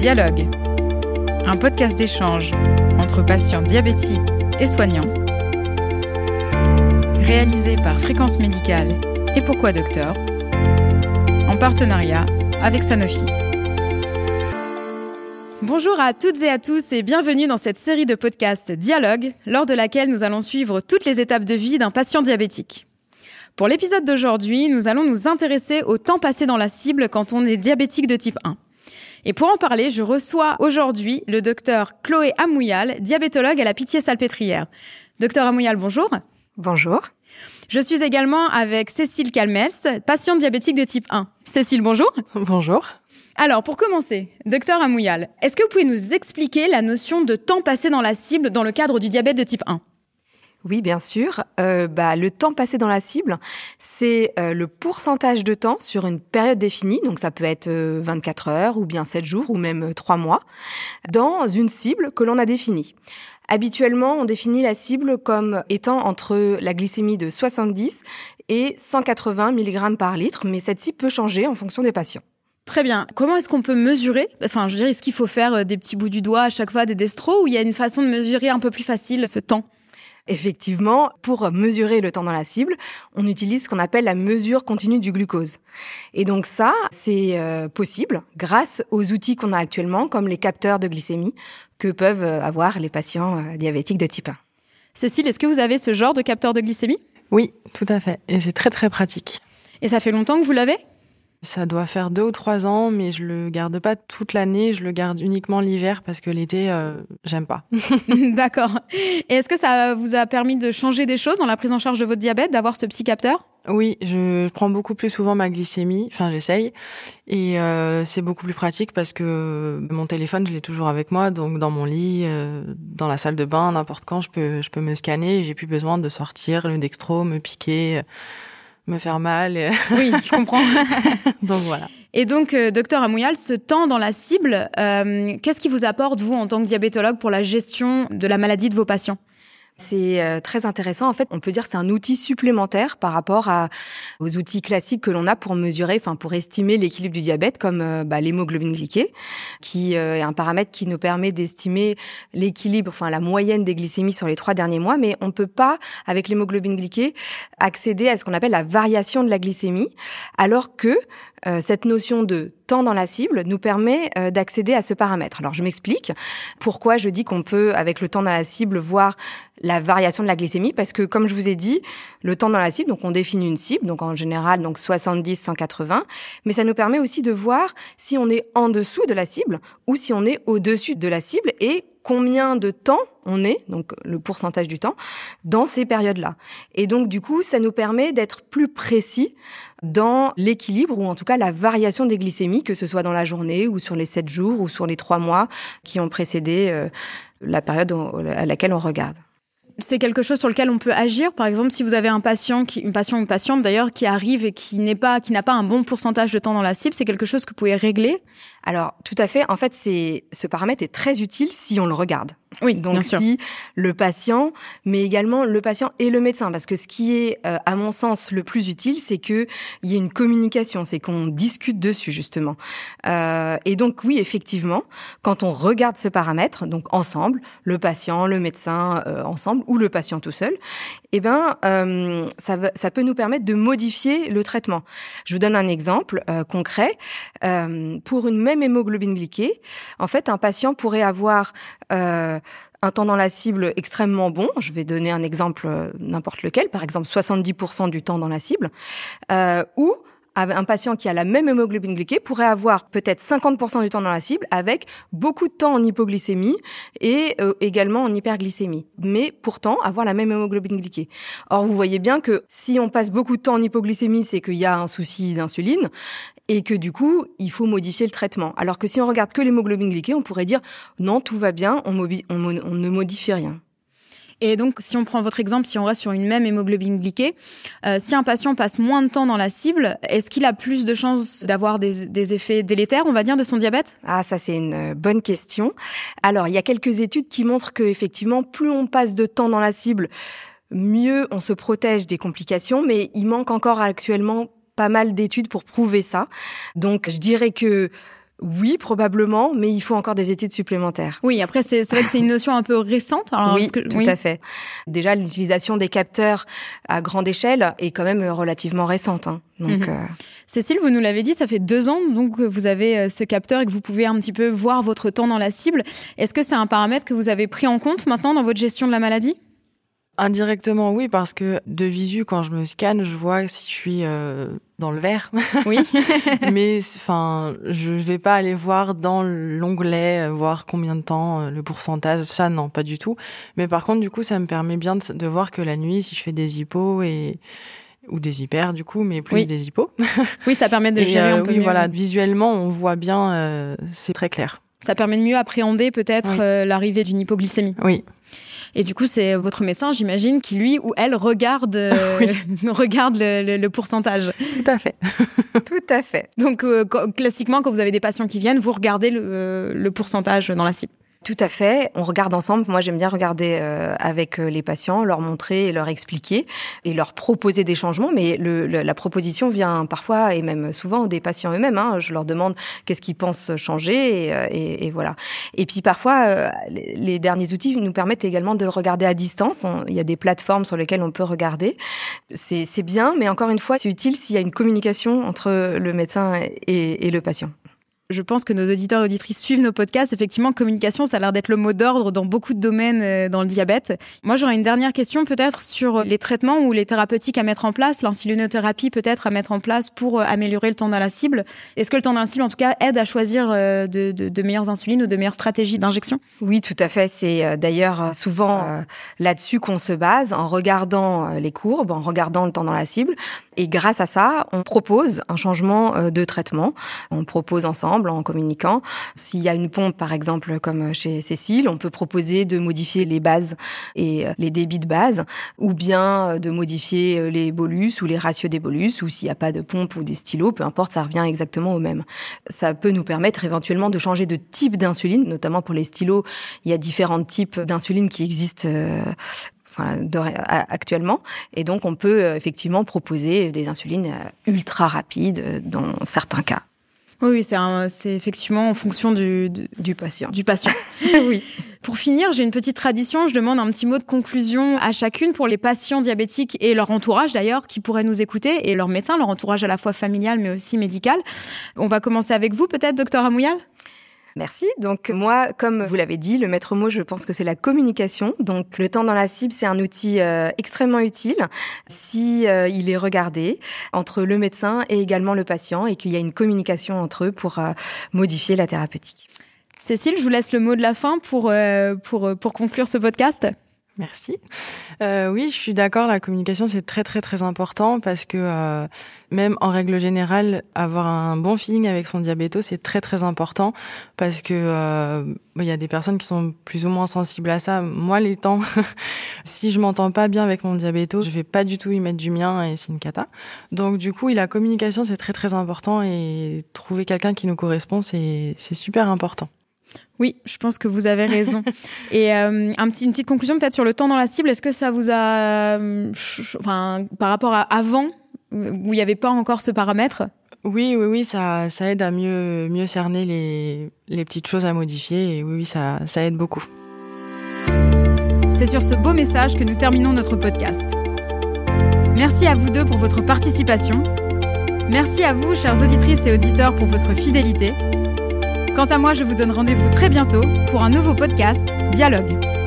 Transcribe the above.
Dialogue, un podcast d'échange entre patients diabétiques et soignants, réalisé par Fréquence Médicale et Pourquoi Docteur, en partenariat avec Sanofi. Bonjour à toutes et à tous et bienvenue dans cette série de podcasts Dialogue, lors de laquelle nous allons suivre toutes les étapes de vie d'un patient diabétique. Pour l'épisode d'aujourd'hui, nous allons nous intéresser au temps passé dans la cible quand on est diabétique de type 1. Et pour en parler, je reçois aujourd'hui le docteur Chloé Amouyal, diabétologue à la Pitié-Salpêtrière. Docteur Amouyal, bonjour. Bonjour. Je suis également avec Cécile Calmels, patiente diabétique de type 1. Cécile, bonjour. Bonjour. Alors, pour commencer, docteur Amouyal, est-ce que vous pouvez nous expliquer la notion de temps passé dans la cible dans le cadre du diabète de type 1 oui, bien sûr. Euh, bah, le temps passé dans la cible, c'est euh, le pourcentage de temps sur une période définie, donc ça peut être 24 euh, heures ou bien 7 jours ou même 3 mois, dans une cible que l'on a définie. Habituellement, on définit la cible comme étant entre la glycémie de 70 et 180 mg par litre, mais cette cible peut changer en fonction des patients. Très bien. Comment est-ce qu'on peut mesurer Enfin, je veux dire, est-ce qu'il faut faire des petits bouts du doigt à chaque fois, des destros, ou il y a une façon de mesurer un peu plus facile ce temps? Effectivement, pour mesurer le temps dans la cible, on utilise ce qu'on appelle la mesure continue du glucose. Et donc ça, c'est euh, possible grâce aux outils qu'on a actuellement, comme les capteurs de glycémie que peuvent euh, avoir les patients euh, diabétiques de type 1. Cécile, est-ce que vous avez ce genre de capteur de glycémie? Oui, tout à fait. Et c'est très très pratique. Et ça fait longtemps que vous l'avez? Ça doit faire deux ou trois ans, mais je le garde pas toute l'année. Je le garde uniquement l'hiver parce que l'été, euh, j'aime pas. D'accord. Et est-ce que ça vous a permis de changer des choses dans la prise en charge de votre diabète, d'avoir ce petit capteur? Oui, je prends beaucoup plus souvent ma glycémie, enfin j'essaye, et euh, c'est beaucoup plus pratique parce que mon téléphone je l'ai toujours avec moi, donc dans mon lit, euh, dans la salle de bain, n'importe quand, je peux je peux me scanner, j'ai plus besoin de sortir le dextro, me piquer me faire mal. Oui, je comprends. donc voilà. Et donc, euh, docteur Amouyal, ce temps dans la cible, euh, qu'est-ce qui vous apporte, vous, en tant que diabétologue, pour la gestion de la maladie de vos patients? C'est euh, très intéressant. En fait, on peut dire que c'est un outil supplémentaire par rapport à, aux outils classiques que l'on a pour mesurer, enfin pour estimer l'équilibre du diabète, comme euh, bah, l'hémoglobine glyquée, qui euh, est un paramètre qui nous permet d'estimer l'équilibre, enfin la moyenne des glycémies sur les trois derniers mois. Mais on peut pas, avec l'hémoglobine glyquée, accéder à ce qu'on appelle la variation de la glycémie, alors que cette notion de temps dans la cible nous permet d'accéder à ce paramètre. Alors je m'explique pourquoi je dis qu'on peut, avec le temps dans la cible, voir la variation de la glycémie parce que comme je vous ai dit, le temps dans la cible, donc on définit une cible, donc en général donc 70 180, mais ça nous permet aussi de voir si on est en dessous de la cible ou si on est au-dessus de la cible et combien de temps on est, donc le pourcentage du temps, dans ces périodes-là. Et donc du coup, ça nous permet d'être plus précis dans l'équilibre ou en tout cas la variation des glycémies, que ce soit dans la journée ou sur les 7 jours ou sur les 3 mois qui ont précédé euh, la période à laquelle on regarde c'est quelque chose sur lequel on peut agir. Par exemple, si vous avez un patient, qui, une patiente d'ailleurs, qui arrive et qui n'est pas, qui n'a pas un bon pourcentage de temps dans la cible, c'est quelque chose que vous pouvez régler. Alors, tout à fait. En fait, c'est ce paramètre est très utile si on le regarde. Oui, donc bien si le patient, mais également le patient et le médecin, parce que ce qui est, euh, à mon sens, le plus utile, c'est que il y ait une communication, c'est qu'on discute dessus justement. Euh, et donc oui, effectivement, quand on regarde ce paramètre, donc ensemble, le patient, le médecin euh, ensemble, ou le patient tout seul, eh ben euh, ça, ça peut nous permettre de modifier le traitement. Je vous donne un exemple euh, concret. pour une même hémoglobine glyquée, en fait, un patient pourrait avoir un temps dans la cible extrêmement bon. Je vais donner un exemple euh, n'importe lequel, par exemple 70% du temps dans la cible, euh, ou un patient qui a la même hémoglobine glyquée pourrait avoir peut-être 50% du temps dans la cible avec beaucoup de temps en hypoglycémie et euh, également en hyperglycémie. Mais pourtant avoir la même hémoglobine glyquée. Or, vous voyez bien que si on passe beaucoup de temps en hypoglycémie, c'est qu'il y a un souci d'insuline et que du coup, il faut modifier le traitement. Alors que si on regarde que l'hémoglobine glyquée, on pourrait dire non, tout va bien, on, on ne modifie rien. Et donc, si on prend votre exemple, si on reste sur une même hémoglobine glyquée, euh, si un patient passe moins de temps dans la cible, est-ce qu'il a plus de chances d'avoir des, des, effets délétères, on va dire, de son diabète? Ah, ça c'est une euh, bonne question. Alors, il y a quelques études qui montrent que effectivement, plus on passe de temps dans la cible, mieux on se protège des complications, mais il manque encore actuellement pas mal d'études pour prouver ça. Donc, je dirais que oui, probablement, mais il faut encore des études supplémentaires. Oui, après, c'est vrai que c'est une notion un peu récente. Alors, oui, que, tout à fait. Déjà, l'utilisation des capteurs à grande échelle est quand même relativement récente. Hein. Donc, mhm. euh... Cécile, vous nous l'avez dit, ça fait deux ans donc que vous avez euh, ce capteur et que vous pouvez un petit peu voir votre temps dans la cible. Est-ce que c'est un paramètre que vous avez pris en compte maintenant dans votre gestion de la maladie? Indirectement, oui, parce que de visu, quand je me scanne, je vois si je suis euh, dans le vert. Oui. Mais enfin, je vais pas aller voir dans l'onglet, euh, voir combien de temps, euh, le pourcentage. Ça, non, pas du tout. Mais par contre, du coup, ça me permet bien de, voir que la nuit, si je fais des hippos et ou des hyper du coup, mais plus des hippos. oui, ça permet de gérer un peu oui, voilà, visuellement, on voit bien, c'est très clair. Ça permet de mieux appréhender peut-être l'arrivée d'une hypoglycémie. Oui. Et du coup, c'est votre médecin, j'imagine, qui lui ou elle regarde, euh, regarde le, pourcentage. Tout à fait. Tout à fait. Donc, euh, classiquement, quand vous avez des patients qui viennent, vous regardez le, euh, le pourcentage dans la cible. Tout à fait. On regarde ensemble. Moi, j'aime bien regarder euh, avec euh, les patients, leur montrer et leur expliquer et leur proposer des changements. Mais le, la proposition vient parfois et même souvent des patients eux-mêmes. Hein. Je leur demande qu'est-ce qu'ils pensent changer et, euh, et, voilà. Et puis parfois, les derniers outils nous permettent également de le regarder à distance. il y a des plateformes sur lesquelles on peut regarder. C'est bien, mais encore une fois, c'est utile s'il y a une communication entre le médecin et, et le patient je pense que nos auditeurs et auditrices suivent nos podcasts. Effectivement, communication, ça a l'air d'être le mot d'ordre dans beaucoup de domaines euh, dans le diabète. Moi, j'aurais une dernière question peut-être sur les traitements ou les thérapeutiques à mettre en place, l'insulinothérapie peut-être à mettre en place pour euh, améliorer le temps dans la cible. Est-ce que le temps dans la cible, en tout cas, aide à choisir euh, de meilleures insulines ou de meilleures stratégies d'injection? Oui, tout à fait. C'est d'ailleurs souvent là-dessus qu'on se base en regardant les courbes, en regardant le temps dans la cible. Et grâce à ça, on propose un changement de traitement. On propose ensemble en communiquant. S'il y a une pompe, par exemple, comme chez Cécile, on peut proposer de modifier les bases et euh, les débits de base, ou bien euh, de modifier euh, les bolus ou les ratios des bolus, ou s'il n'y a pas de pompe ou des stylos, peu importe, ça revient exactement au même. Ça peut nous permettre éventuellement de changer de type d'insuline, notamment pour les stylos. Il y a différents types d'insuline qui existent enfin, actuellement. Et donc, on peut effectivement proposer des insulines ultra rapides dans certains cas. Oui, c'est effectivement en fonction du, du, patient. Du patient. oui. Pour finir, j'ai une petite tradition. Je demande un petit mot de conclusion à chacune pour les patients diabétiques et leur entourage d'ailleurs qui pourraient nous écouter et leur médecin, leur entourage à la fois familial mais aussi médical. On va commencer avec vous peut-être, docteur Amouyal Merci. Donc moi, comme vous l'avez dit, le maître mot, je pense que c'est la communication. Donc le temps dans la cible, c'est un outil euh, extrêmement utile si euh, il est regardé entre le médecin et également le patient et qu'il y a une communication entre eux pour euh, modifier la thérapeutique. Cécile, je vous laisse le mot de la fin pour pour pour conclure ce podcast. Merci. Euh, oui, je suis d'accord. La communication, c'est très très très important parce que euh, même en règle générale, avoir un bon feeling avec son diabéto, c'est très très important parce que euh, il y a des personnes qui sont plus ou moins sensibles à ça. Moi, les temps, si je m'entends pas bien avec mon diabéto, je vais pas du tout y mettre du mien et c'est une cata. Donc du coup, la communication, c'est très très important et trouver quelqu'un qui nous correspond, c'est c'est super important. Oui, je pense que vous avez raison. Et euh, un petit, une petite conclusion peut-être sur le temps dans la cible. Est-ce que ça vous a, euh, enfin, par rapport à avant, où il n'y avait pas encore ce paramètre? Oui, oui, oui, ça, ça aide à mieux, mieux cerner les, les petites choses à modifier. Et oui, oui, ça, ça aide beaucoup. C'est sur ce beau message que nous terminons notre podcast. Merci à vous deux pour votre participation. Merci à vous, chères auditrices et auditeurs, pour votre fidélité. Quant à moi, je vous donne rendez-vous très bientôt pour un nouveau podcast, Dialogue.